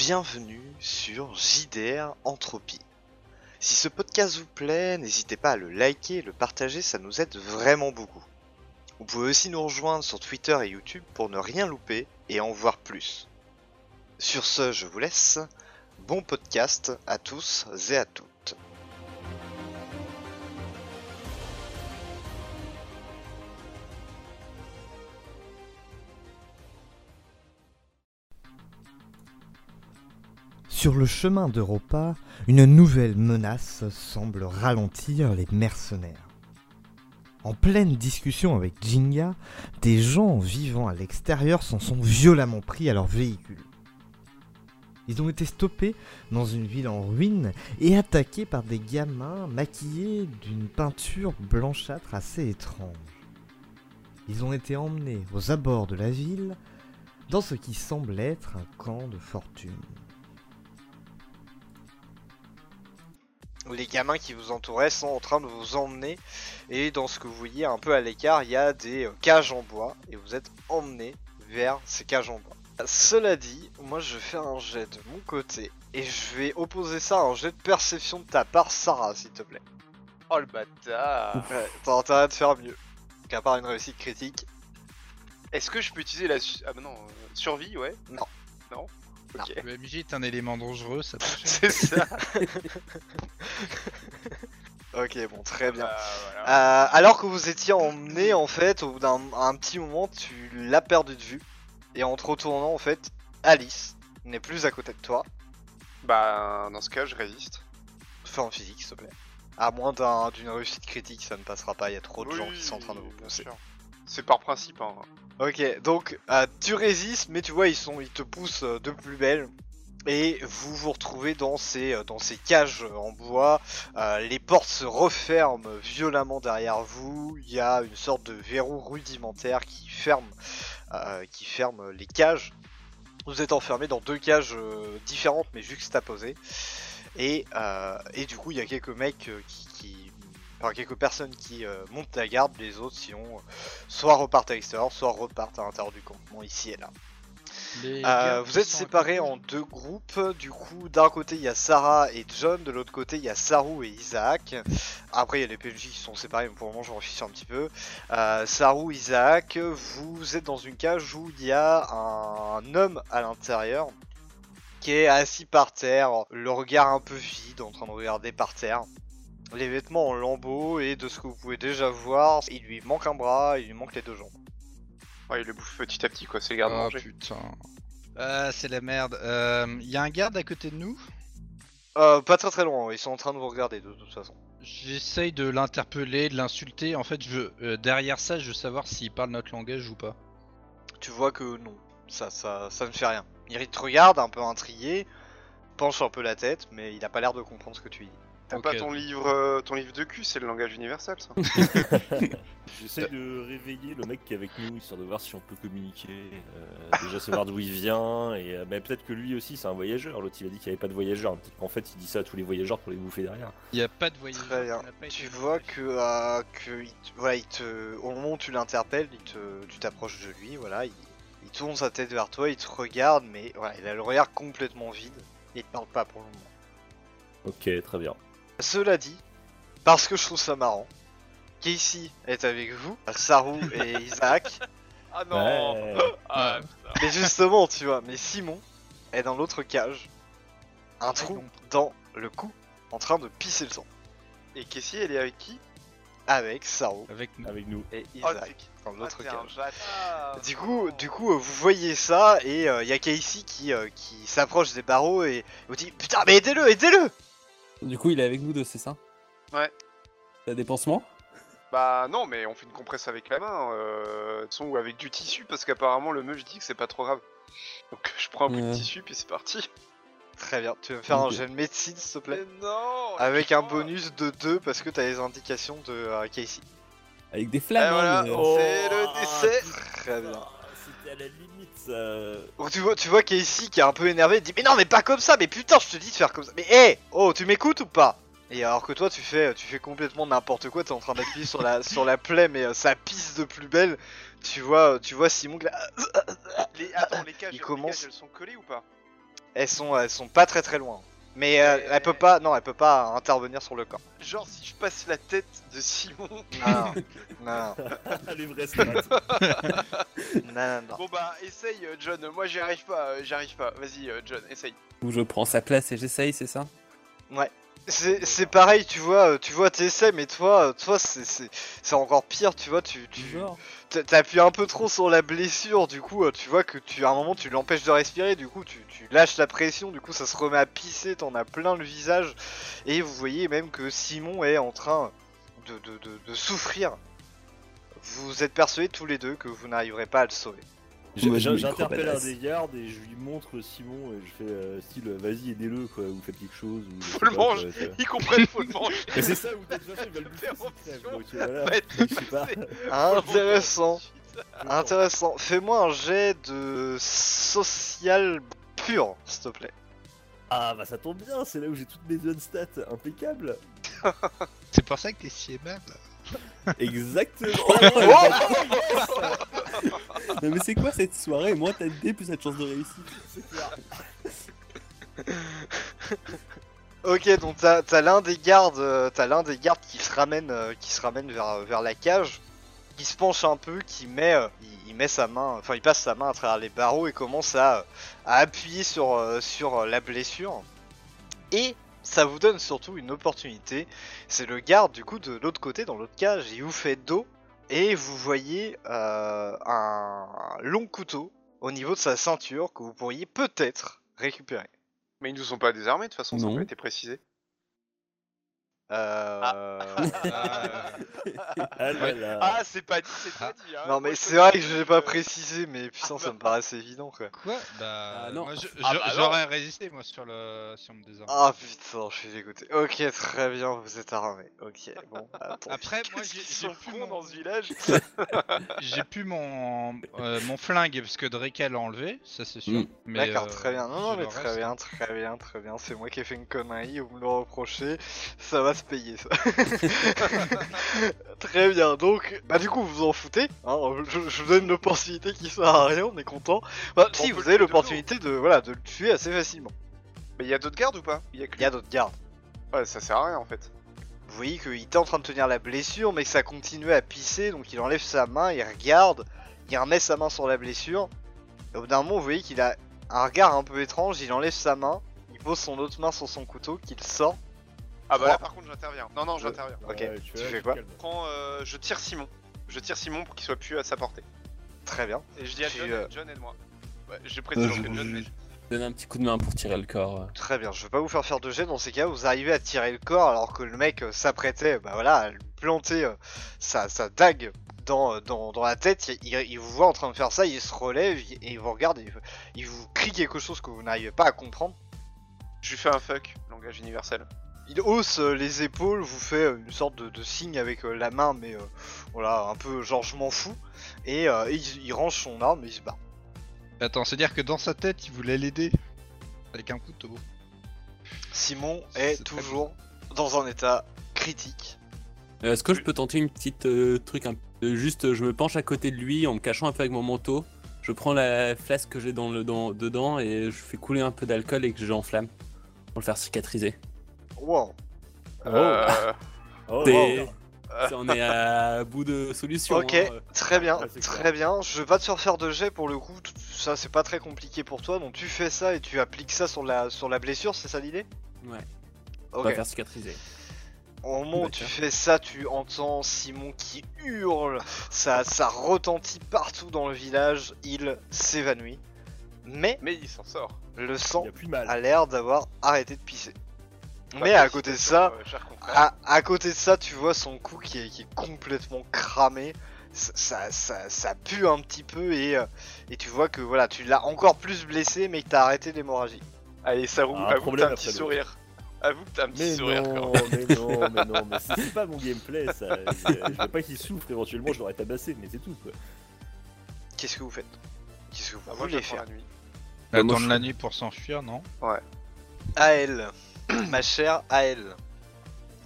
bienvenue sur JDR Entropie. Si ce podcast vous plaît, n'hésitez pas à le liker le partager, ça nous aide vraiment beaucoup. Vous pouvez aussi nous rejoindre sur Twitter et YouTube pour ne rien louper et en voir plus. Sur ce, je vous laisse. Bon podcast à tous et à toutes. Sur le chemin d'Europa, une nouvelle menace semble ralentir les mercenaires. En pleine discussion avec Jinga, des gens vivant à l'extérieur s'en sont violemment pris à leur véhicule. Ils ont été stoppés dans une ville en ruine et attaqués par des gamins maquillés d'une peinture blanchâtre assez étrange. Ils ont été emmenés aux abords de la ville dans ce qui semble être un camp de fortune. Les gamins qui vous entouraient sont en train de vous emmener et dans ce que vous voyez un peu à l'écart, il y a des euh, cages en bois et vous êtes emmenés vers ces cages en bois. Cela dit, moi je vais faire un jet de mon côté et je vais opposer ça à un jet de perception de ta part, Sarah, s'il te plaît. Oh le bâtard Ouais, t'as intérêt de faire mieux. Qu'à part une réussite critique. Est-ce que je peux utiliser la su- ah bah non euh, survie ouais Non. non ok Le MJ est un élément dangereux, ça peut c'est ça Ok, bon, très bien. Voilà. Euh, alors que vous étiez emmené, en fait, au bout d'un un petit moment, tu l'as perdu de vue. Et en te retournant, en fait, Alice n'est plus à côté de toi. bah dans ce cas je résiste Fais en physique, s'il te plaît. À moins d'un- d'une réussite critique, ça ne passera pas. Il y a trop de gens qui sont en train de vous pousser. c'est par principe hein. Ok, donc euh, tu résistes, mais tu vois, ils te poussent euh, de plus belle. Et vous vous retrouvez dans ces, euh, cages en bois. Euh, les portes se referment violemment derrière vous. Il y a une sorte de verrou rudimentaire qui ferme, euh, les cages. Vous êtes enfermé dans deux cages euh, différentes mais juxtaposées. Et, euh, du coup, il y a quelques mecs euh, qui- enfin quelques personnes qui euh, montent la garde. Les autres, sinon, euh, soit repartent à l'extérieur, soit repartent à l'intérieur du campement ici et là. Euh, vous êtes séparés en deux groupes. Du coup, d'un côté il y a Sarah et John, de l'autre côté il y a Saru et Isaac. Après il y a les PNJ qui sont séparés, mais pour le moment j'en fiche un petit peu. Euh, Saru, Isaac, vous êtes dans une cage où il y a un homme à l'intérieur qui est assis par terre, le regard un peu vide, en train de regarder par terre. Les vêtements en lambeaux et de ce que vous pouvez déjà voir, il lui manque un bras, il lui manque les deux jambes. ouais il le bouffe petit à petit quoi c'est le garde Oh manger putain. Ah, c'est la merde. Euh, y a un garde à côté de nous? Euh, pas très très loin, ils sont en train de vous regarder de toute façon. J'essaye de l'interpeller, de l'insulter. En fait, je veux, euh, derrière ça, je veux savoir s'il parle notre langage ou pas. tu vois que non, ça, ça, ça ne fait rien. Il te regarde un peu intrigué, penche un peu la tête, mais il a pas l'air de comprendre ce que tu dis. T'as pas ton livre euh, ton livre de cul c'est le langage universel ça J'essaie de réveiller le mec qui est avec nous, histoire de voir si on peut communiquer, euh, déjà savoir d'où il vient, et euh, mais peut-être que lui aussi c'est un voyageur. L'autre il a dit qu'il n'y avait pas de voyageurs, peut-être qu'en fait il dit ça à tous les voyageurs pour les bouffer derrière. Y a pas de voyage. Très bien. Tu vois que, euh, que il te- voilà, il te, au moment où tu l'interpelles, il te, tu t'approches de lui, voilà, il, il tourne sa tête vers toi, il te regarde, mais voilà, il a le regard complètement vide, et il te parle pas pour le moment. Ok, très bien. Cela dit, parce que je trouve ça marrant, Casey est avec vous, Saru et Isaac, ah non Ouais. ah, Mais justement, tu vois, mais Simon est dans l'autre cage, un trou dans le cou, en train de pisser le sang, et Cassie elle est avec qui? Avec Saru Avec nous. Avec nous. et Oh, Isaac dans Ah, l'autre un cage. Du coup, du coup, euh, vous voyez ça et il y a Casey qui, euh, qui s'approche des barreaux et vous dit putain mais aidez-le, aidez-le. Du coup, il est avec nous deux, c'est ça? Ouais. T'as des pansements Bah non, mais on fait une compresse avec la main, euh, de toute façon, ou avec du tissu, parce qu'apparemment le meuf dit que c'est pas trop grave. Donc je prends un peu de Ouais. tissu, puis c'est parti. Très bien, tu veux me faire un Ok. jet de médecine s'il te plaît? Mais non Avec un bonus de 2 parce que t'as les indications de euh, Casey. Avec des Et flammes, voilà, hein, mais- oh. C'est le décès. Très bien. À la limite ça. Donc tu vois, tu vois Casey qui est un peu énervé, il dit mais non mais pas comme ça, mais putain je te dis de faire comme ça. Mais hé, oh tu m'écoutes ou pas? Et alors que toi tu fais, tu fais complètement n'importe quoi, t'es en train d'appuyer sur la sur la plaie mais euh, ça pisse de plus belle. Tu vois, tu vois Simon qui là, Les... Attends, les cages, Il les commence- cages, elles sont collées ou pas? Elles sont, elles sont pas très très loin. Mais euh, Et- elle peut pas, non, elle peut pas intervenir sur le corps. Genre, si je passe la tête de Simon. Non, non, Les vrais non, non, non. Bon bah, essaye, euh, John. Moi, j'y arrive pas. euh, J'y arrive pas. Vas-y, euh, John, essaye. Ou je prends sa place et j'essaye, c'est ça? C'est c'est pareil, tu vois, euh, tu vois, t'essaies, mais toi, euh, toi, c'est- c'est c'est encore pire, tu vois, tu, tu t'appuies un peu trop sur la blessure, du coup, euh, tu vois que tu, à un moment, tu l'empêches de respirer, du coup, tu, tu lâches la pression, du coup, ça se remet à pisser, t'en as plein le visage, et vous voyez même que Simon est en train de, de, de, de souffrir. Vous êtes persuadés tous les deux que vous n'arriverez pas à le sauver. J'interpelle un des gardes et je lui montre Simon et je fais euh, style vas-y aidez-le quoi, ou faites quelque chose. Ou, Faut le quoi, manger. Ils comprennent, faut le manger. C'est ça ou il va le bouffer voilà. Sais pas. Intéressant, intéressant. Fais-moi un jet de social pur, s'il te plaît. Ah bah ça tombe bien, c'est là où j'ai toutes mes zones stats impeccables. C'est pour ça que t'es si aimable. Exactement. Non mais c'est quoi cette soirée? Moins t'as de dés, plus t'as de chances de réussir. c'est clair. Ok, donc t'as t'as l'un des gardes, euh, t'as l'un des gardes qui se ramène, euh, qui se ramène vers vers la cage, qui se penche un peu, qui met, euh, il, il met sa main, enfin il passe sa main à travers les barreaux et commence à, à appuyer sur sur la blessure. Et ça vous donne surtout une opportunité. C'est le garde du coup de l'autre côté, dans l'autre cage, il vous fait dos et vous voyez euh, un long couteau au niveau de sa ceinture que vous pourriez peut-être récupérer. Mais ils nous ont pas désarmés, de toute façon, ça Non. été précisé. Euh... Ah là là. Ah, c'est pas dit, c'est pas dit. Hein. Non mais c'est vrai que je l'ai pas euh, précisé mais putain ça me bah. paraissait évident quoi. Quoi? Bah Ah, non. Ah, bah, j'aurais résisté moi sur le si on me désarme. Ah putain je suis dégoûté. Ok très bien vous êtes armé. Ok bon attends. Après moi j'ai plus mon dans ce village? j'ai plus mon euh, mon flingue parce que Drake l'a enlevé, ça c'est sûr. Mm. Mais, D'accord euh, très bien. Non non mais très reste. bien très bien très bien. C'est moi qui ai fait une connerie vous me le reprochez. Ça va se payer ça. très bien donc bah du coup vous vous en foutez. Hein, je, je vous donne une opportunité qui sert à rien on est content. Bah On si vous avez l'opportunité de voilà de le tuer assez facilement. Mais il y a d'autres gardes ou pas? Il y a que Il y a d'autres gardes. Ouais, ça sert à rien en fait. Vous voyez qu'il était en train de tenir la blessure, mais que ça continuait à pisser, donc il enlève sa main, il regarde, il remet sa main sur la blessure. Et au bout d'un moment, vous voyez qu'il a un regard un peu étrange, il enlève sa main, il pose son autre main sur son couteau, qu'il sort. Ah bah là par contre j'interviens. Non non j'interviens. Ok, tu fais quoi. Je prends, euh, je tire Simon. Je tire Simon pour qu'il soit plus à sa portée. Très bien. Et je dis à Tu, John, euh, John aide-moi. Ouais, je précise Euh, je- que John. Donne un petit coup de main pour tirer le corps. Très bien, je vais pas vous faire faire de jet dans ces cas, vous arrivez à tirer le corps alors que le mec euh, s'apprêtait bah voilà, à lui planter euh, sa, sa dague dans, dans, dans la tête, il, il- il vous voit en train de faire ça, il se relève il- et il vous regarde, et il, il vous crie quelque chose que vous n'arrivez pas à comprendre. Je lui fais un fuck, langage universel. Il hausse euh, les épaules, vous fait euh, une sorte de, de signe avec euh, la main, mais euh, voilà, un peu genre je m'en fous, et, euh, et il, il range son arme et il se bat. Attends, c'est-à-dire que dans sa tête, il voulait l'aider avec un couteau. Simon est toujours dans un état critique. Euh, Est-ce que je peux tenter une petite euh, truc un peu Juste, je me penche à côté de lui en me cachant un peu avec mon manteau. Je prends la flasque que j'ai dans le, dans, dedans et je fais couler un peu d'alcool et que j'enflamme pour le faire cicatriser. Wow. Euh, Oh, wow. Ça, on est à bout de solution. Ok, hein. très bien, Ouais, c'est très clair. bien. Je vais pas te faire faire de jet pour le coup, ça c'est pas très compliqué pour toi, donc tu fais ça et tu appliques ça sur la, sur la blessure, c'est ça l'idée? Ouais, on va Ok. faire cicatriser. Au moment où tu fais ça, tu entends Simon qui hurle, ça, ça retentit partout dans le village, il s'évanouit. Mais mais il s'en sort. le sang a l'air d'avoir arrêté de pisser. Mais à côté de ça, euh. À, à côté de ça, tu vois son cou qui est, qui est complètement cramé. Ça, ça, ça, ça pue un petit peu et, euh, et tu vois que voilà, tu l'as encore plus blessé, mais que t'as arrêté l'hémorragie. Allez, ça roule, Un avoue que problème t'as un petit sourire. Avoue que t'as un petit Mais sourire quand non, même. mais non, mais non, mais c'est c'est pas mon gameplay ça. Je, je veux pas qu'il souffre éventuellement, je l'aurais tabassé, mais c'est tout quoi. Qu'est-ce que vous faites? Qu'est-ce que vous Ah, voulez faire? la nuit. Attendre la nuit pour s'enfuir, non? Aël, ma chère Aël,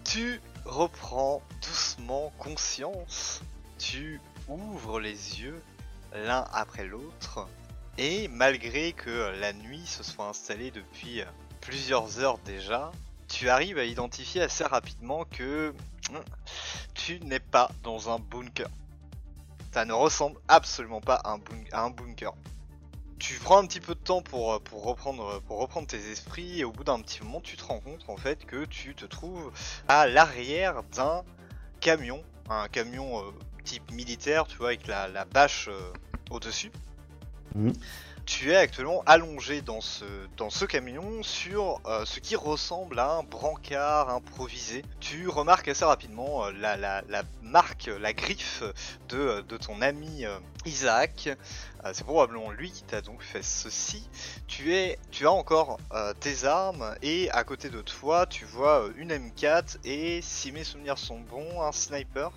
tu reprends doucement conscience. Tu ouvres les yeux l'un après l'autre Et malgré que la nuit se soit installée depuis plusieurs heures déjà, tu arrives à identifier assez rapidement que hmm, tu n'es pas dans un bunker. Ça ne ressemble absolument pas à un bunker. Tu prends un petit peu de temps pour, pour, reprendre, pour reprendre tes esprits et au bout d'un petit moment tu te rends compte en fait que tu te trouves à l'arrière d'un camion, un camion euh, type militaire, tu vois, avec la, bâche euh, au-dessus. Mhm. Tu es actuellement allongé dans ce, dans ce camion sur euh, ce qui ressemble à un brancard improvisé. Tu remarques assez rapidement euh, la, marque, la griffe de, de ton ami euh, Isaac. Euh, C'est probablement lui qui t'a donc fait ceci. Tu, tu as encore euh, tes armes et à côté de toi tu vois euh, une M4 et si mes souvenirs sont bons, un sniper.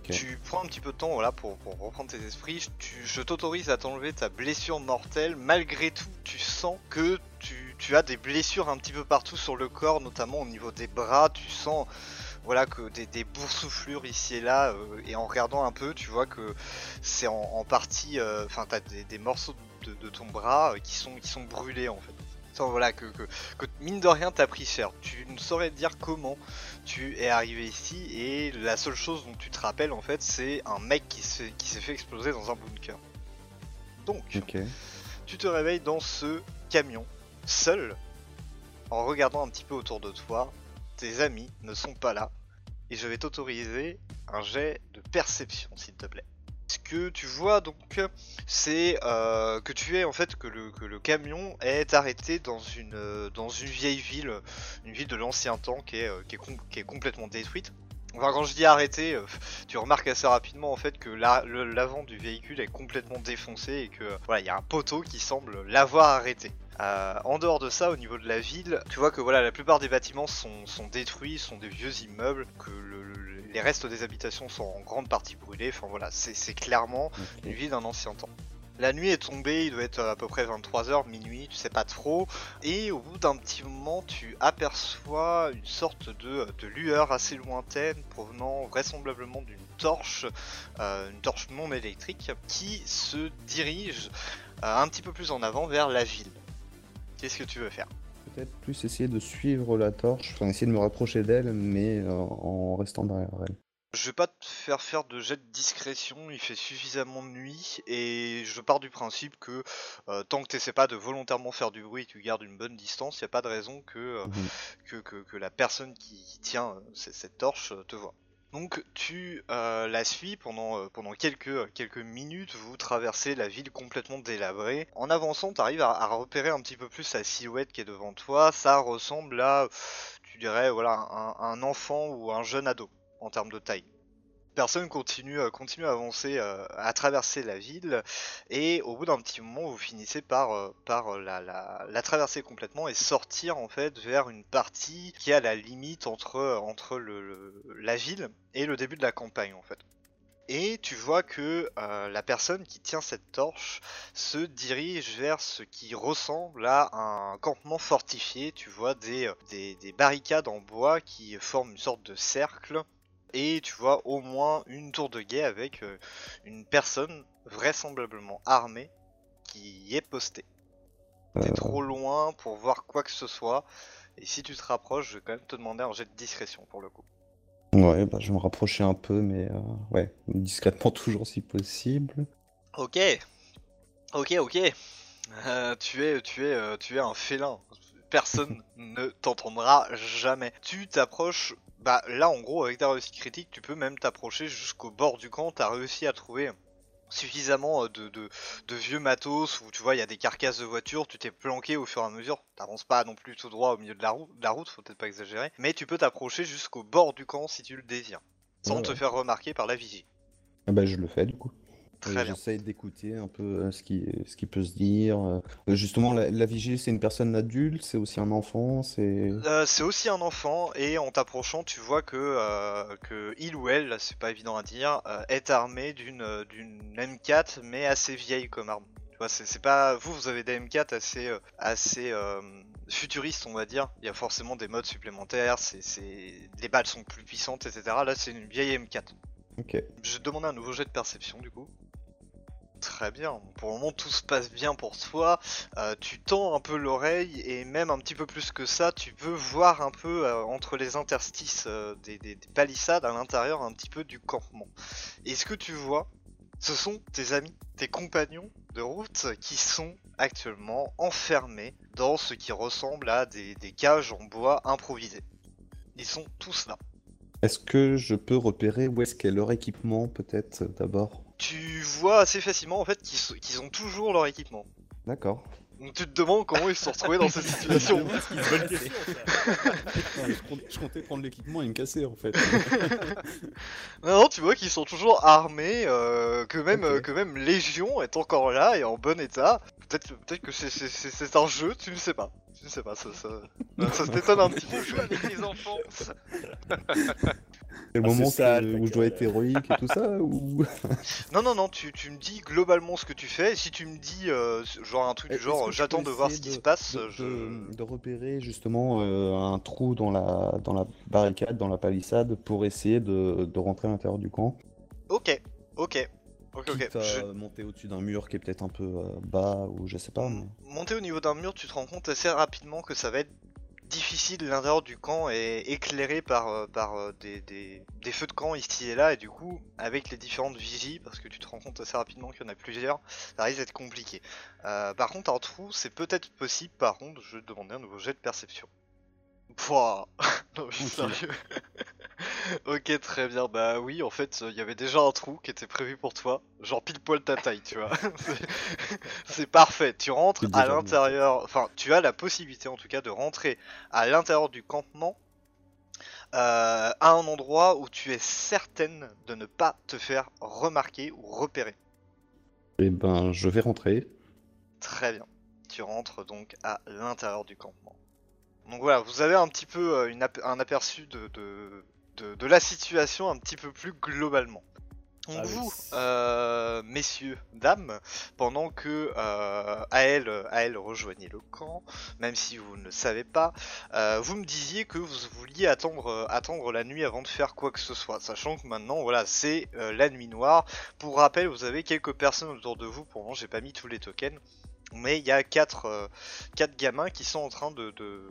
Tu prends un petit peu de temps pour, reprendre tes esprits. Je- t'autorise à t'enlever ta blessure mortelle. Malgré tout, tu sens que tu, as des blessures un petit peu partout sur le corps, notamment au niveau des bras. Tu sens voilà, que des, boursouflures ici et là. euh, et en regardant un peu, tu vois que c'est en, partie. euh, Enfin, tu as des, morceaux de, ton bras euh, qui sont brûlés en fait. Voilà, que, que, que mine de rien t'as pris cher. Tu ne saurais dire comment tu es arrivé ici et la seule chose dont tu te rappelles en fait c'est un mec qui s'est fait exploser dans un bunker. Donc tu te réveilles dans ce camion, seul, en regardant un petit peu autour de toi. Tes amis ne sont pas là et je vais t'autoriser un jet de perception s'il te plaît. Ce que tu vois donc, c'est euh, que tu es en fait que le, que le camion est arrêté dans une, euh, dans une vieille ville, une ville de l'ancien temps qui est, euh, qui, est qui est complètement détruite. Enfin, quand je dis arrêté, tu remarques assez rapidement en fait que l'avant du véhicule est complètement défoncé et que voilà, il y a un poteau qui semble l'avoir arrêté. En dehors de ça, au niveau de la ville, tu vois que voilà, la plupart des bâtiments sont, sont détruits, sont des vieux immeubles, que les restes des habitations sont en grande partie brûlés. Enfin voilà, c'est clairement ok. une ville d'un ancien temps. La nuit est tombée, il doit être à peu près 23h, minuit, tu sais pas trop. Et au bout d'un petit moment, tu aperçois une sorte de, de lueur assez lointaine provenant vraisemblablement d'une torche, euh, une torche non électrique, qui se dirige euh, un petit peu plus en avant vers la ville. Qu'est-ce que tu veux faire? Peut-être plus essayer de suivre la torche, enfin essayer de me rapprocher d'elle, mais euh, en restant derrière elle. Je vais pas te faire faire de jet de discrétion, il fait suffisamment de nuit et je pars du principe que euh, tant que tu essaies pas de volontairement faire du bruit et tu gardes une bonne distance, il n'y a pas de raison que, euh, Mhm. que, que, que la personne qui, tient cette torche te voit. Donc tu euh, la suis pendant, euh, pendant quelques, quelques minutes, vous traversez la ville complètement délabrée. En avançant, tu arrives à, repérer un petit peu plus la silhouette qui est devant toi. Ça ressemble à, tu dirais, voilà, un, un enfant ou un jeune ado en termes de taille. Personne continue, euh, continue à avancer, euh, à traverser la ville, et au bout d'un petit moment, vous finissez par, euh, par la, la, traverser complètement et sortir en fait vers une partie qui est à la limite entre, entre le, la ville et le début de la campagne en fait. Et tu vois que la personne qui tient cette torche se dirige vers ce qui ressemble à un campement fortifié. Tu vois des, des, des barricades en bois qui forment une sorte de cercle. Et tu vois au moins une tour de guet avec euh, une personne vraisemblablement armée qui y est postée. T'es Euh, trop loin pour voir quoi que ce soit. Et si tu te rapproches, je vais quand même te demander un jet de discrétion pour le coup. Ouais, bah, je vais me rapprocher un peu, mais euh, ouais, discrètement toujours si possible. Ok, ok, ok. Euh, tu es, tu es, tu es un félin. Personne ne t'entendra jamais. Tu t'approches. Bah là, en gros, avec ta réussite critique, tu peux même t'approcher jusqu'au bord du camp. T'as réussi à trouver suffisamment euh, de, de, de vieux matos où tu vois il y a des carcasses de voitures. Tu t'es planqué au fur et à mesure. T'avances pas non plus tout droit au milieu de la, route, de la route, faut peut-être pas exagérer. Mais tu peux t'approcher jusqu'au bord du camp si tu le désires, sans Ouais, te ouais. faire remarquer par la vigie. Ah bah, je le fais du coup. J'essaye d'écouter un peu euh, ce qui, ce qui peut se dire. euh. Euh, Justement, la, la vigile, c'est une personne adulte, c'est aussi un enfant, c'est... Euh, c'est aussi un enfant et en t'approchant tu vois que, euh, que il ou elle, c'est pas évident à dire, euh, est armé d'une euh, d'une M4 mais assez vieille comme arme. Tu vois, c'est pas vous vous avez des M4 assez euh, assez euh, futuristes on va dire. Il y a forcément des modes supplémentaires, c'est les balles sont plus puissantes etc. Là c'est une vieille M4. Ok. Je demander un nouveau jet de perception du coup. Très bien. Pour le moment, tout se passe bien pour toi. Euh, tu tends un peu l'oreille et même un petit peu plus que ça, tu peux voir un peu euh, entre les interstices euh, des, des- des palissades à l'intérieur un petit peu du campement. Et ce que tu vois, ce sont tes amis, tes compagnons de route qui sont actuellement enfermés dans ce qui ressemble à des, des cages en bois improvisées. Ils sont tous là. Est-ce que je peux repérer où est-ce qu'est leur équipement, peut-être, d'abord? Tu vois assez facilement en fait qu'ils ont toujours leur équipement. D'accord. Donc tu te demandes comment ils se sont retrouvés dans cette situation. Bonne question, je, comptais prendre l'équipement et me casser, en fait. Non, non, tu vois qu'ils sont toujours armés, euh, que même que même Légion est encore là et en bon état. Peut-être peut-être que c'est un jeu, tu ne sais pas. Tu ne sais pas, ça ça, ça t'étonne un petit peu. Avec les enfants. C'est le Ah, moment sale, que- où je dois être héroïque et tout ça ou... Non non non, tu, tu me dis globalement ce que tu fais. Et si tu me dis euh, genre un truc du genre je j'attends de voir ce qui se passe, de, je... de- de repérer justement euh, un trou dans la, dans la barricade, dans la palissade, pour essayer de, de rentrer à l'intérieur du camp? Ok, ok, ok, ok. Quitte à Je- monter au-dessus d'un mur qui est peut-être un peu euh, bas ou je sais pas. mais- Monter au niveau d'un mur, tu te rends compte assez rapidement que ça va être difficile. L'intérieur du camp est éclairé par, euh, par euh, des, des- des feux de camp ici et là, et du coup, avec les différentes vigies, parce que tu te rends compte assez rapidement qu'il y en a plusieurs, ça risque d'être compliqué. Euh, par contre, un trou, c'est peut-être possible. Par contre, je vais te demander un nouveau jet de perception. Pouah Non, mais sérieux Ok, très bien. Bah oui, en fait, il y avait déjà un trou qui était prévu pour toi. Genre pile poil ta taille, tu vois. C'est- parfait. Tu rentres à l'intérieur. Enfin, tu as la possibilité en tout cas de rentrer à l'intérieur du campement. euh, à un endroit où tu es certaine de ne pas te faire remarquer ou repérer. Eh ben, je vais rentrer. Très bien. Tu rentres donc à l'intérieur du campement. Donc voilà, vous avez un petit peu euh, une ap- un aperçu de, de, de, de la situation un petit peu plus globalement. Donc Ah oui. vous, euh, messieurs, dames, pendant que euh, Ael, Ael rejoignait le camp, même si vous ne le savez pas, euh, vous me disiez que vous vouliez attendre, euh, attendre la nuit avant de faire quoi que ce soit, sachant que maintenant, voilà, c'est euh, la nuit noire. Pour rappel, vous avez quelques personnes autour de vous, pour le moment, j'ai pas mis tous les tokens, mais il y a quatre, euh, quatre gamins qui sont en train de, de,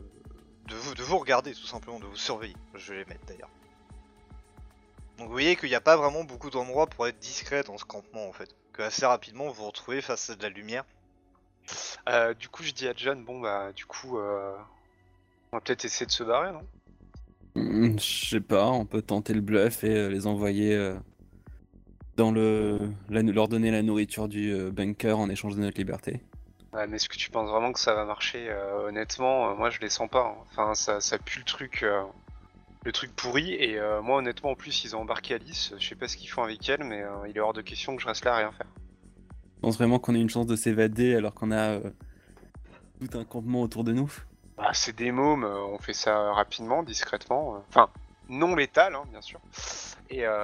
de, vous, de vous regarder, tout simplement, de vous surveiller. Je vais les mettre d'ailleurs. Donc vous voyez qu'il n'y a pas vraiment beaucoup d'endroits pour être discret dans ce campement en fait. Que assez rapidement vous vous retrouvez face à de la lumière. Euh, du coup, je dis à John, bon bah, du coup, euh, on va peut-être essayer de se barrer, non? Hmm, Je sais pas, on peut tenter le bluff et euh, les envoyer euh, dans le. la- leur donner la nourriture du euh, bunker en échange de notre liberté. Ouais, mais est-ce que tu penses vraiment que ça va marcher Euh, Honnêtement, euh, moi je les sens pas. hein. Enfin, ça, ça pue le truc, euh, le truc pourri. Et euh, moi, honnêtement, en plus, ils ont embarqué Alice. Je sais pas ce qu'ils font avec elle, mais euh, il est hors de question que je reste là à rien faire. Je pense vraiment qu'on a une chance de s'évader alors qu'on a euh, tout un campement autour de nous? Bah, c'est des mômes, euh, on fait ça rapidement, discrètement. euh. Enfin, non létal, hein, bien sûr. Et euh,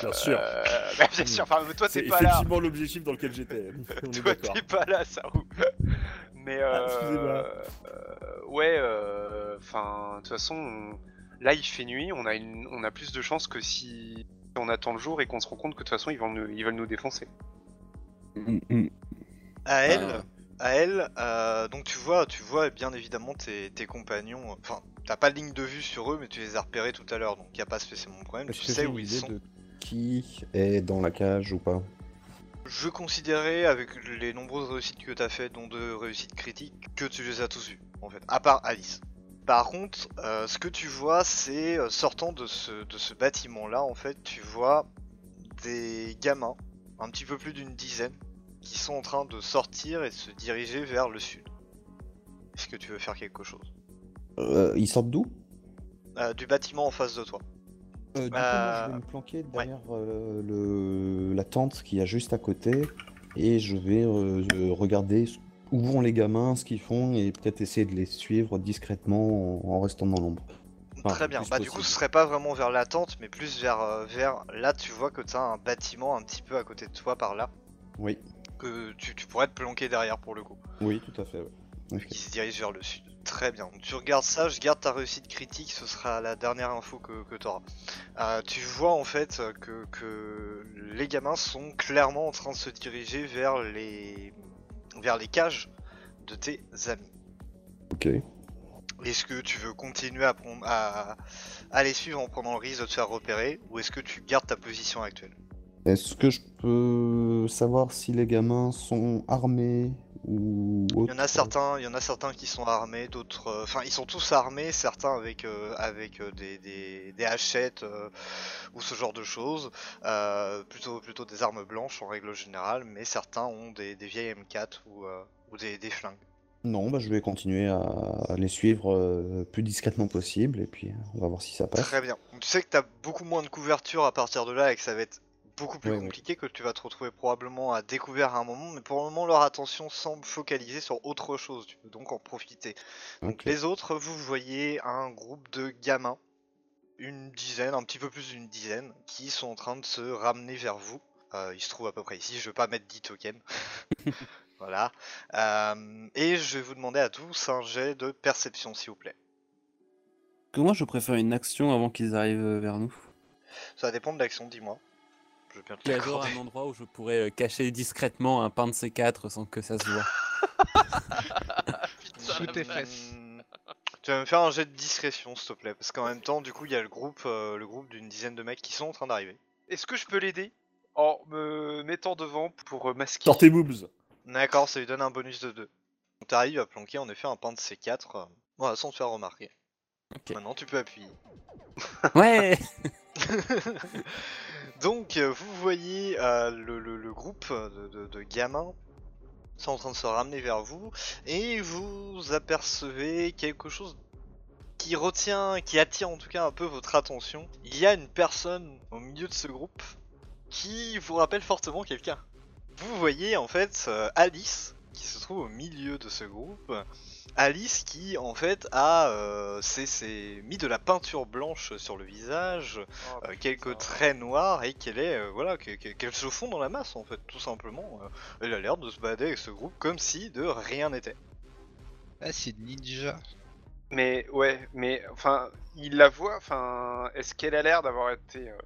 Bien sûr. euh, bah, bien sûr. Enfin, toi, C'est t'es pas là. effectivement l'objectif dans lequel j'étais. Toi, t'es pas là, ça roule. Mais euh, excusez-moi. euh, ouais, euh, enfin, de toute façon, on- là, il fait nuit. On a une, on a plus de chances que si on attend le jour et qu'on se rend compte que de toute façon, ils vont nous, ils veulent nous défoncer. Hmm, hmm. À elle, Ah. À elle, euh, donc tu vois, tu vois bien évidemment tes, tes compagnons. Enfin, t'as pas de ligne de vue sur eux, mais tu les as repérés tout à l'heure, donc y a pas spécialement de problème. Tu sais où ils sont. de qui est dans la cage ou pas? Je considérais avec les nombreuses réussites que t'as fait, dont deux réussites critiques, que tu les as tous vus, en fait, à part Alice. Par contre, euh, ce que tu vois, c'est euh, sortant de ce, de ce bâtiment-là, en fait, tu vois des gamins, un petit peu plus d'une dizaine, qui sont en train de sortir et de se diriger vers le sud. Est-ce que tu veux faire quelque chose? Euh, Ils sortent d'où? Euh, Du bâtiment en face de toi. Euh, du coup, Euh, moi, je vais me planquer derrière euh, le... la tente qui a juste à côté et je vais euh, euh, regarder où vont les gamins, ce qu'ils font et peut-être essayer de les suivre discrètement en, en restant dans l'ombre. Enfin, Très bien. Bah du coup, ce serait pas vraiment vers la tente, mais plus vers, euh, vers là. Tu vois que t'as un bâtiment un petit peu à côté de toi par là, Oui, que tu, tu pourrais te planquer derrière pour le coup, oui, tout à fait. ouais. qu'il se dirige vers le sud. Très bien. Tu regardes ça, je garde ta réussite critique, ce sera la dernière info que, que tu auras. tu vois en fait que, que les gamins sont clairement en train de se diriger vers les, vers les cages de tes amis. Ok. Est-ce que tu veux continuer à, prendre- à, à les suivre en prenant le risque de te faire repérer ou est-ce que tu gardes ta position actuelle? Est-ce que je peux savoir si les gamins sont armés ou Il y en a certains, il y en a certains qui sont armés, d'autres, euh, enfin ils sont tous armés, certains avec euh, avec euh, des, des, des hachettes euh, ou ce genre de choses, euh, plutôt plutôt des armes blanches en règle générale, mais certains ont des, des vieilles M4 ou ou des, des flingues. Non, bah, je vais continuer à, à les suivre euh, plus discrètement possible et puis on va voir si ça passe. Très bien. Tu sais que t'as beaucoup moins de couverture à partir de là et que ça va être beaucoup plus Ouais, ouais. compliqué, que tu vas te retrouver probablement à découvert à un moment, mais pour le moment leur attention semble focalisée sur autre chose, tu peux donc en profiter. Donc les autres, vous voyez un groupe de gamins, une dizaine, un petit peu plus d'une dizaine, qui sont en train de se ramener vers vous. Euh, ils se trouvent à peu près ici, je vais pas mettre 10 tokens. voilà. Euh, et je vais vous demander à tous un jet de perception s'il vous plaît. Que moi, je préfère une action avant qu'ils arrivent vers nous. Ça va dépendre de l'action, dis-moi. Je vais bien te Il y a genre l'accorder. un endroit où je pourrais euh, cacher discrètement un pain de C4 sans que ça se voit. Sous tes fesses. Tu vas me faire un jet de discrétion, s'il te plaît, parce qu'en même temps, du coup, il y a le groupe, euh, le groupe d'une dizaine de mecs qui sont en train d'arriver. Est-ce que je peux l'aider en me mettant devant pour euh, masquer Sortez boobs D'accord, ça lui donne un bonus de 2. Donc t'arrives à planquer en effet un pain de C4, euh, voilà, sans te faire remarquer. Maintenant, tu peux appuyer. Ouais Donc, euh, vous voyez euh, le, groupe de, de- de gamins sont en train de se ramener vers vous et vous apercevez quelque chose qui retient, qui attire en tout cas un peu votre attention. Il y a une personne au milieu de ce groupe qui vous rappelle fortement quelqu'un. Vous voyez en fait euh, Alice qui se trouve au milieu de ce groupe. Alice qui en fait a euh, s'est- mis de la peinture blanche sur le visage, Oh, euh, putain. quelques traits noirs et qu'elle est euh, voilà que- que- qu'elle se fond dans la masse en fait tout simplement. Euh, elle a l'air de se balader avec ce groupe comme si de rien n'était. Ah, c'est ninja. Mais ouais, mais enfin, il la voit, enfin, est-ce qu'elle a l'air d'avoir été euh,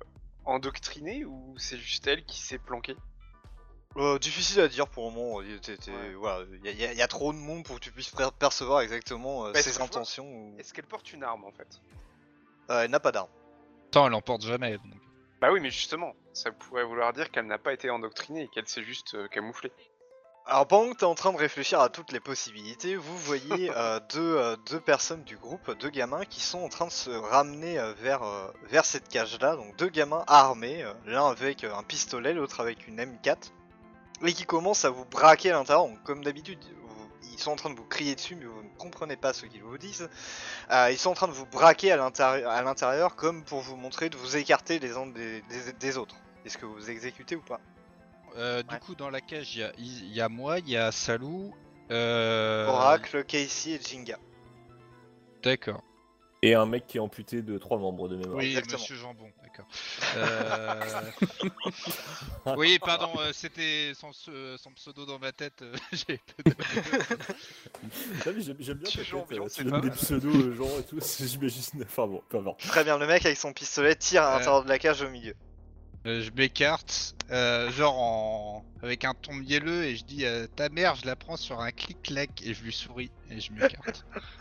endoctrinée ou c'est juste elle qui s'est planquée? Euh, difficile à dire pour le moment. Il Ouais. voilà, y, a- y y trop de monde pour que tu puisses per- percevoir exactement euh, Bah, ses intentions. ou- Est-ce qu'elle porte une arme en fait? Euh, elle n'a pas d'arme. Attends, elle emporte jamais. donc. Bah oui, mais justement, ça pourrait vouloir dire qu'elle n'a pas été endoctrinée et qu'elle s'est juste euh, camouflée. Alors pendant que t'es en train de réfléchir à toutes les possibilités, vous voyez euh, deux, euh, deux personnes du groupe, deux gamins qui sont en train de se ramener euh, vers, euh, vers cette cage-là. Donc deux gamins armés, euh, l'un avec euh, un pistolet, l'autre avec une M4, et qui commencent à vous braquer à l'intérieur. Donc comme d'habitude, ils sont en train de vous crier dessus, mais vous ne comprenez pas ce qu'ils vous disent. Euh, ils sont en train de vous braquer à l'intérieur, comme pour vous montrer de vous écarter les uns des, des- des autres. Est-ce que vous exécutez ou pas? Euh, du coup, dans la cage, il y a, il y a moi, il y a Salou. Euh... Oracle, Casey et Jinga. D'accord. Et un mec qui est amputé de trois membres de mémoire. Oui, exactement. Monsieur Jambon, d'accord. Euh... oui, pardon, euh, c'était son, pse- son pseudo dans ma tête. euh, j'ai peu de- Ah, mais j'aime bien euh, c'est tu pas donnes des pseudos euh, genre et tout, c'est- j'imagine. Enfin bon, peu importe. Très bien, le mec avec son pistolet tire à Euh. l'intérieur de la cage au milieu. Euh, je m'écarte, euh, genre en... avec un ton mielleux, et je dis euh, ta mère, je la prends sur un clic-clac, et je lui souris, et je m'écarte.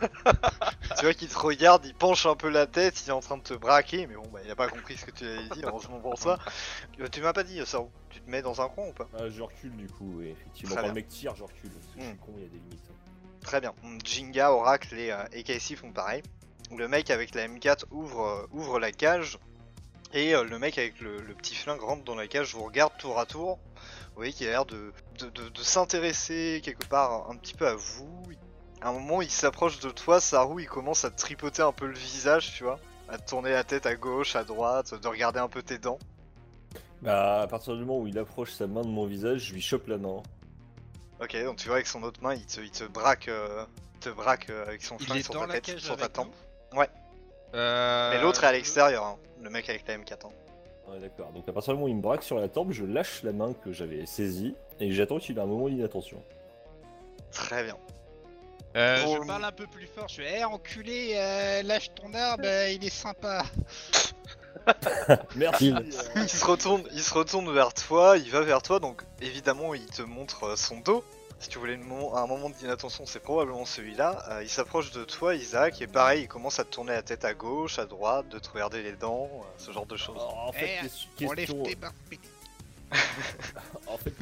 tu vois qu'il te regarde, il penche un peu la tête, il est en train de te braquer, mais bon, bah il a pas compris ce que tu avais dit, heureusement pour ça. Euh, tu m'as pas dit, ça, tu te mets dans un coin ou pas? Ah, je recule du coup, oui, effectivement. Quand le mec tire, je recule. Parce que je suis Hmm. con, il y a des limites. Très bien. Jinga, Oracle et, euh, et Casey font pareil. Le mec avec la M4 ouvre, euh, ouvre la cage, et euh, le mec avec le, le petit flingue rentre dans la cage, vous regarde tour à tour. Vous voyez qu'il a l'air de, de, de- de s'intéresser quelque part un petit peu à vous. À un moment, il s'approche de toi, Saru, il commence à te tripoter un peu le visage, tu vois. À te tourner la tête à gauche, à droite, de regarder un peu tes dents. Bah, à partir du moment où il approche sa main de mon visage, je lui chope la main. Ok, donc tu vois avec son autre main, il te, il te braque, euh, il te braque euh, avec son flingue sur ta tête, sur ta tempe. Ouais. Euh, Mais l'autre est à l'extérieur, hein, le mec avec la M4. hein. Ouais, d'accord. Donc à partir du moment où il me braque sur la tempe, je lâche la main que j'avais saisie et j'attends qu'il ait un moment d'inattention. Très bien. Euh, Bon. Je parle un peu plus fort, je fais Eh enculé, euh, lâche ton arbre, euh, il est sympa. Merci. Il- euh, se retourne, il se retourne vers toi, il va vers toi, donc évidemment il te montre euh, son dos. Si tu voulais une mo- un moment d'inattention, c'est probablement celui-là. Euh, il s'approche de toi, Isaac, et pareil, il commence à te tourner la tête à gauche, à droite, de te regarder les dents, euh, ce genre de choses. en fait, Eh, question, Enlève question- tes en fait,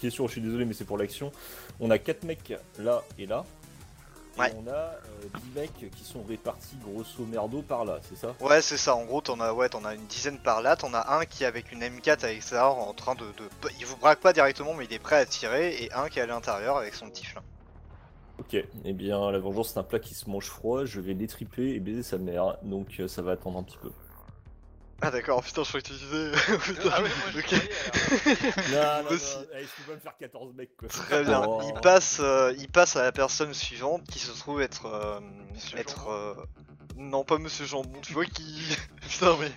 question, je suis désolé, mais c'est pour l'action. On a 4 mecs là et là. Et Ouais. on a euh, 10 mecs qui sont répartis grosso merdo par là, c'est ça? Ouais, c'est ça. En gros, t'en as, ouais, t'en as une dizaine par là. T'en as un qui est avec une M4 avec ça en train de, de- il vous braque pas directement, mais il est prêt à tirer, et un qui est à l'intérieur avec son petit flingue. Ok, eh bien la vengeance c'est un plat qui se mange froid, je vais l'étriper et baiser sa mère, donc euh, ça va attendre un petit peu. Ah d'accord. Putain, je crois que tu disais. Putain. Ah ouais, moi je Ok. croyais, alors. Non, non, Aussi. non, allez, je peux pas me faire 14 mecs quoi. Très bien. Oh. Il passe, euh, il passe à la personne suivante qui se trouve être, euh, être, euh, non pas Monsieur Jambon. Tu vois qui, putain mais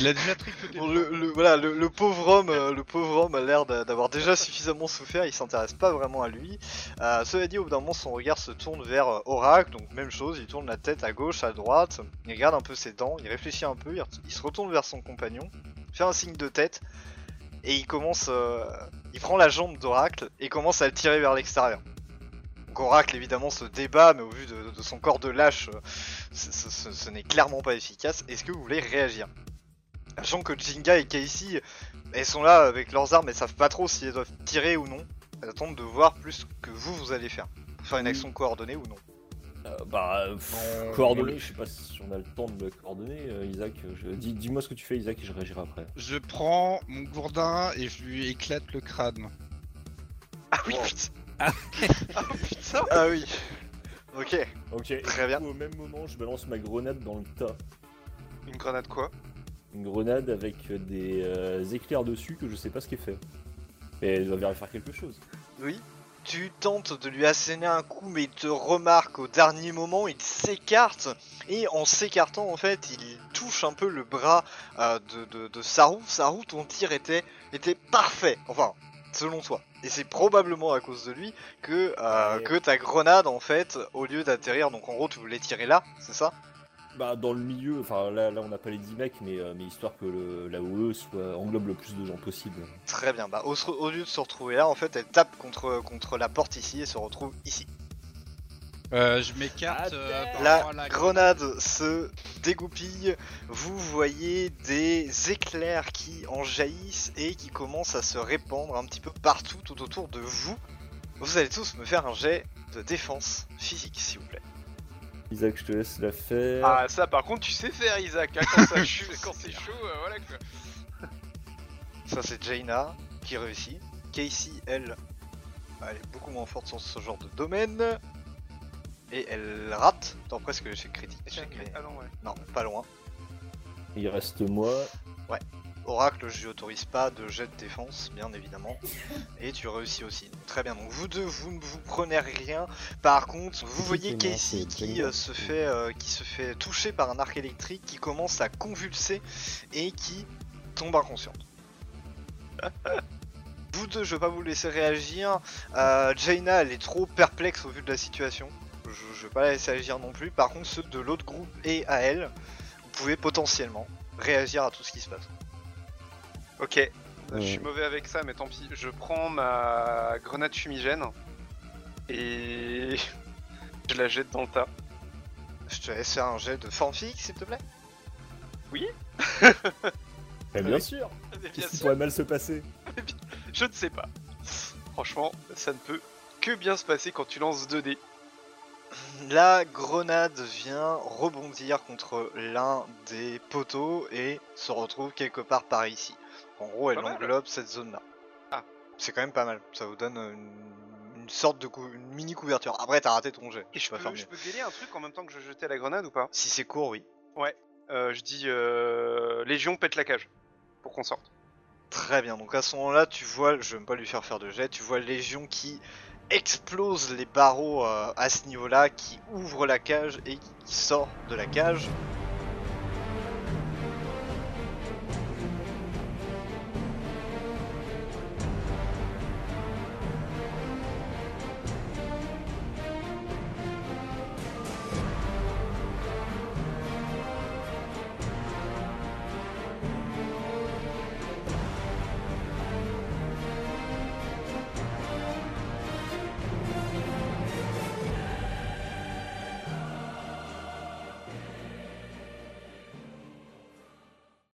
Il a déjà tricoté. bon, le, le- voilà, le, le pauvre homme, euh, le pauvre homme a l'air d'a- d'avoir déjà suffisamment souffert. Il s'intéresse pas vraiment à lui. Euh, cela dit, au bout d'un moment, son regard se tourne vers euh, Oracle. Donc même chose, il tourne la tête à gauche, à droite. Il regarde un peu ses dents. Il réfléchit un peu. Il, il se retourne vers son compagnon, fait un signe de tête. Et il commence, euh, il prend la jambe d'Oracle et commence à le tirer vers l'extérieur. Donc Oracle évidemment se débat, mais au vu de, de son corps de lâche, euh, ce, ce- ce- ce n'est clairement pas efficace. Est-ce que vous voulez réagir? Sachant que Jinga et Casey, elles sont là avec leurs armes, elles savent pas trop si elles doivent tirer ou non. Elles attendent de voir plus que vous, vous allez faire. Faire une Oui. action coordonnée ou non. Euh, bah, pff, Non, coordonnées, je sais pas si on a le temps de me coordonner, euh, Isaac. Je... Dis- Dis-moi ce que tu fais, Isaac, et je réagirai après. Je prends mon gourdin et je lui éclate le crâne. Ah oui, Wow. putain. Ah putain Ah oui. Ok. Ok, et Très du bien. coup, au même moment, je balance ma grenade dans le tas. Une grenade quoi? Une grenade avec des euh, éclairs dessus que je sais pas ce qu'elle fait. Mais elle doit bien faire quelque chose. Oui. Tu tentes de lui asséner un coup, mais il te remarque au dernier moment, il s'écarte, et en s'écartant, en fait, il touche un peu le bras euh, de, de, de Saru. Saru, ton tir était, était parfait, enfin, selon toi. Et c'est probablement à cause de lui que, euh, que ta grenade, en fait, au lieu d'atterrir, donc en gros, tu voulais tirer là, c'est ça? Bah, dans le milieu, enfin là, là on n'a pas les 10 mecs, mais, euh, mais histoire que le, la OE soit, englobe le plus de gens possible. Très bien, bah, au, au lieu de se retrouver là, en fait, elle tape contre, contre la porte ici et se retrouve ici. Euh, je m'écarte. euh, par La grenade se dégoupille, vous voyez des éclairs qui en jaillissent et qui commencent à se répandre un petit peu partout tout autour de vous. Vous allez tous me faire un jet de défense physique s'il vous plaît. Isaac, je te laisse la faire. Ah ça par contre tu sais faire Isaac, hein, quand, ça quand c'est chaud, euh, voilà quoi. Ça c'est Jaina qui réussit. Casey, elle, elle est beaucoup moins forte sur ce genre de domaine. Et elle rate dans presque l'échec critique. mais- Ah non ouais. Non, pas loin. Il reste moi. Oracle, je lui autorise pas de jet de défense, bien évidemment. Et tu réussis aussi. Très bien. Donc vous deux, vous ne vous prenez rien. Par contre, vous voyez Casey qui euh, se fait euh, qui se fait toucher par un arc électrique, qui commence à convulser et qui tombe inconsciente. vous deux, je vais pas vous laisser réagir. Euh, Jaina, elle est trop perplexe au vu de la situation. Je, je vais pas la laisser agir non plus. Par contre, ceux de l'autre groupe et à elle, vous pouvez potentiellement réagir à tout ce qui se passe. Ok, je suis mauvais avec ça mais tant pis. Je prends ma grenade fumigène et je la jette dans le tas. Je te laisse faire un jet de forme physique, s'il te plaît. Eh bien Oui. sûr Mais bien Qu'est-ce qui sûr, pourrait mal se passer je ne sais pas. Franchement, ça ne peut que bien se passer quand tu lances 2 dés. La grenade vient rebondir contre l'un des poteaux et se retrouve quelque part par ici. En gros, elle englobe cette zone-là. Ah. C'est quand même pas mal. Ça vous donne une, une sorte de cou- une mini couverture. Après, t'as raté ton jet. Et je faire peux, je peux gueuler un truc en même temps que je jetais la grenade ou pas? Si c'est court, oui. Euh, Je dis euh, Légion pète la cage pour qu'on sorte. Très bien. Donc à ce moment-là, tu vois, je vais même pas lui faire faire de jet. Tu vois Légion qui explose les barreaux euh, à ce niveau-là, qui ouvre la cage et qui sort de la cage.